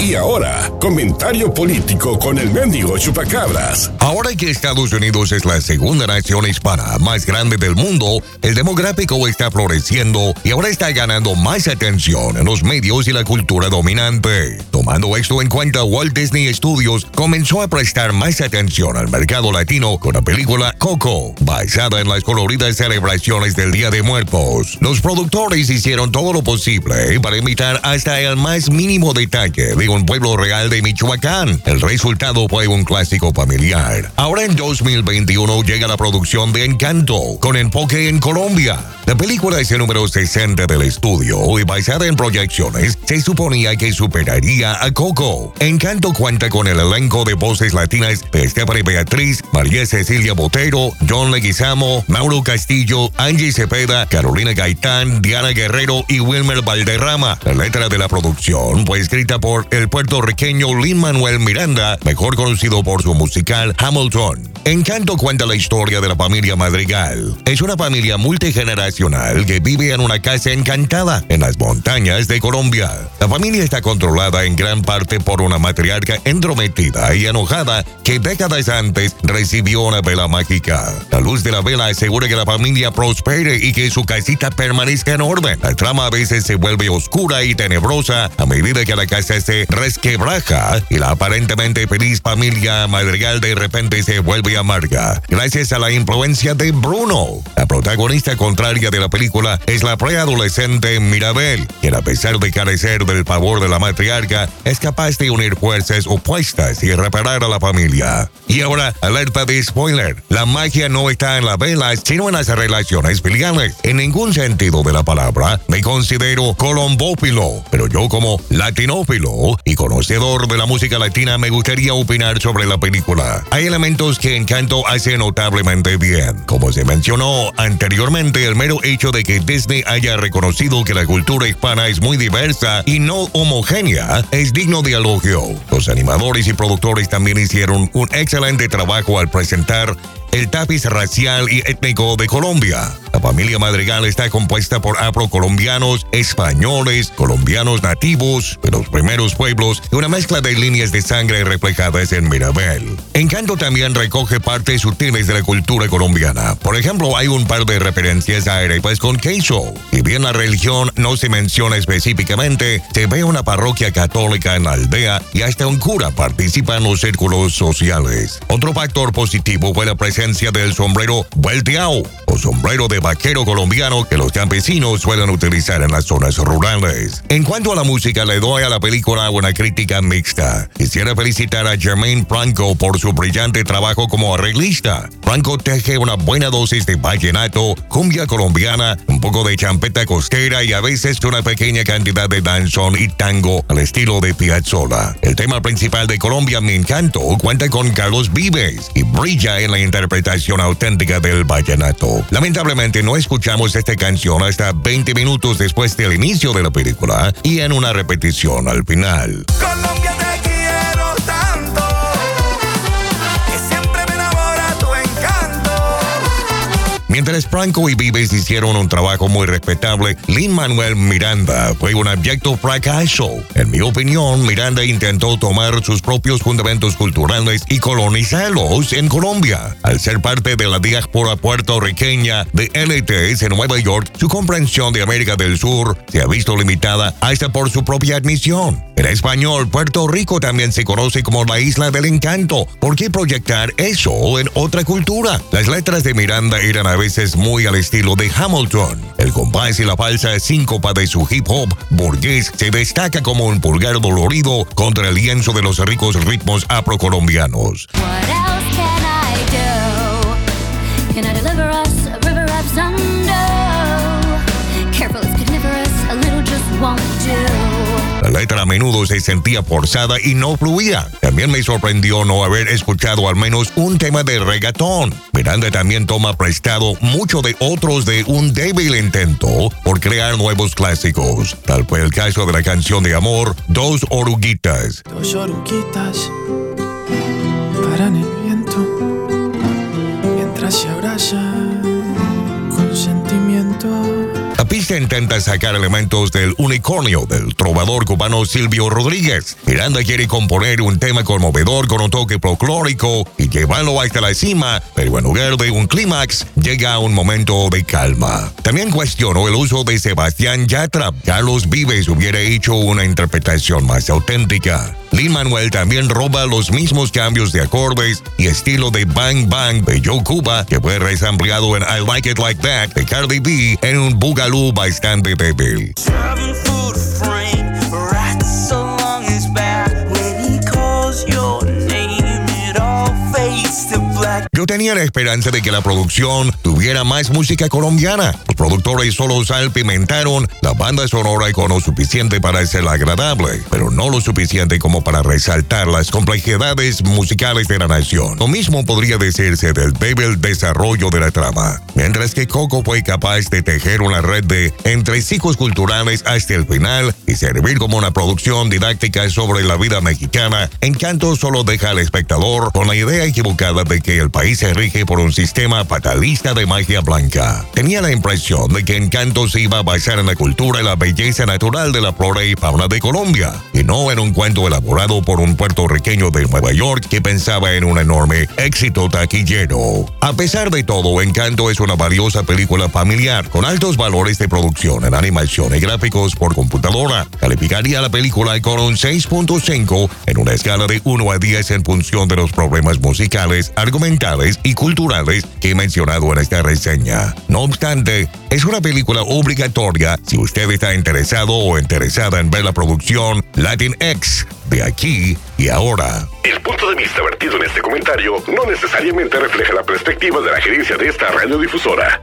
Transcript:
Y ahora, comentario político con el mendigo chupacabras. Ahora que Estados Unidos es la segunda nación hispana más grande del mundo, el demográfico está floreciendo y ahora está ganando más atención en los medios y la cultura dominante. Tomando esto en cuenta, Walt Disney Studios comenzó a prestar más atención al mercado latino con la película Coco, basada en las coloridas celebraciones del Día de Muertos. Los productores hicieron todo lo posible para imitar hasta el más mínimo detalle de un pueblo real de Michoacán. El resultado fue un clásico familiar. Ahora en 2021 llega la producción de Encanto, con enfoque en Colombia. La película es el número 60 del estudio y basada en proyecciones, se suponía que superaría a Coco. Encanto cuenta con el elenco de voces latinas de Stephanie Beatriz, María Cecilia Botero, John Leguizamo, Mauro Castillo, Angie Cepeda, Carolina Gaitán, Diana Guerrero y Wilmer Valderrama. La letra de la producción fue escrita por el puertorriqueño Lin Manuel Miranda, mejor conocido por su musical Hamilton. Encanto cuenta la historia de la familia Madrigal. Es una familia multigeneracional que vive en una casa encantada en las montañas de Colombia. La familia está controlada en gran parte por una matriarca entrometida y enojada que décadas antes recibió una vela mágica. La luz de la vela asegura que la familia prospere y que su casita permanezca en orden. La trama a veces se vuelve oscura y tenebrosa a medida que la casa se resquebraja y la aparentemente feliz familia Madrigal de repente se vuelve amarga. Gracias a la influencia de Bruno, la protagonista contraria de la película es la preadolescente Mirabel, quien a pesar de carecer del favor de la matriarca, es capaz de unir fuerzas opuestas y reparar a la familia. Y ahora, alerta de spoiler, la magia no está en la vela, sino en las relaciones filiales. En ningún sentido de la palabra, considero colombófilo, pero yo como latinófilo y conocedor de la música latina me gustaría opinar sobre la película. Hay elementos que Encanto hace notablemente bien. Como se mencionó anteriormente, el mero hecho de que Disney haya reconocido que la cultura hispana es muy diversa y no homogénea es digno de elogio. Los animadores y productores también hicieron un excelente trabajo al presentar el tapiz racial y étnico de Colombia. La familia Madrigal está compuesta por afrocolombianos, españoles, colombianos nativos de los primeros pueblos y una mezcla de líneas de sangre reflejadas en Mirabel. Encanto también recoge partes sutiles de la cultura colombiana. Por ejemplo, hay un par de referencias a arepas con queso. Y bien la religión no se menciona específicamente, se ve una parroquia católica en la aldea y hasta un cura participa en los círculos sociales. Otro factor positivo fue la presencia del sombrero vuelteado o sombrero de vaquero colombiano que los campesinos suelen utilizar en las zonas rurales. En cuanto a la música, le doy a la película una crítica mixta. Quisiera felicitar a Jermaine Franco por su brillante trabajo como arreglista. Franco teje una buena dosis de vallenato, cumbia colombiana, un poco de champeta costera y a veces una pequeña cantidad de danzón y tango al estilo de Piazzolla. El tema principal de Colombia, Mi Encanto, cuenta con Carlos Vives y brilla en la interpretación auténtica del vallenato. Lamentablemente no escuchamos esta canción hasta 20 minutos después del inicio de la película y en una repetición al final. Mientras Franco y Vives hicieron un trabajo muy respetable, Lin Manuel Miranda fue un abyecto fracaso. En mi opinión, Miranda intentó tomar sus propios fundamentos culturales y colonizarlos en Colombia. Al ser parte de la diáspora puertorriqueña de LTS en Nueva York, su comprensión de América del Sur se ha visto limitada hasta por su propia admisión. En español, Puerto Rico también se conoce como la isla del encanto. ¿Por qué proyectar eso en otra cultura? Las letras de Miranda eran a veces muy al estilo de Hamilton. El compás y la falsa síncopa de su hip hop burgués se destaca como un pulgar dolorido contra el lienzo de los ricos ritmos afrocolombianos. Menudo se sentía forzada y no fluía. También me sorprendió no haber escuchado al menos un tema de reggaetón. Miranda también toma prestado mucho de otros de un débil intento por crear nuevos clásicos. Tal fue el caso de la canción de amor Dos Oruguitas. Dos oruguitas paran el viento mientras se abrazan con sentimiento. La pista intenta sacar elementos del unicornio del trovador cubano Silvio Rodríguez. Miranda quiere componer un tema conmovedor con un toque folclórico y llevarlo hasta la cima, pero en lugar de un clímax, llega un momento de calma. También cuestionó el uso de Sebastián Yatra. Carlos Vives hubiera hecho una interpretación más auténtica. Lin Manuel también roba los mismos cambios de acordes y estilo de Bang Bang de Joe Cuba, que fue resampliado en I Like It Like That de Cardi B en un boogaloo bastante débil. Yo tenía la esperanza de que la producción tuviera más música colombiana. Los productores solo salpimentaron la banda sonora con lo suficiente para ser agradable, pero no lo suficiente como para resaltar las complejidades musicales de la nación. Lo mismo podría decirse del débil desarrollo de la trama. Mientras que Coco fue capaz de tejer una red de entresijos culturales hasta el final y servir como una producción didáctica sobre la vida mexicana, Encanto solo deja al espectador con la idea equivocada de que el país se rige por un sistema fatalista de magia blanca. Tenía la impresión de que Encanto se iba a basar en la cultura y la belleza natural de la flora y fauna de Colombia, y no en un cuento elaborado por un puertorriqueño de Nueva York que pensaba en un enorme éxito taquillero. A pesar de todo, Encanto es una valiosa película familiar con altos valores de producción en animación y gráficos por computadora. Calificaría la película con un 6.5 en una escala de 1 a 10 en función de los problemas musicales, argumentales y culturales que he mencionado en esta reseña. No obstante, es una película obligatoria si usted está interesado o interesada en ver la producción Latin X de aquí y ahora. El punto de vista vertido en este comentario no necesariamente refleja la perspectiva de la gerencia de esta radiodifusora.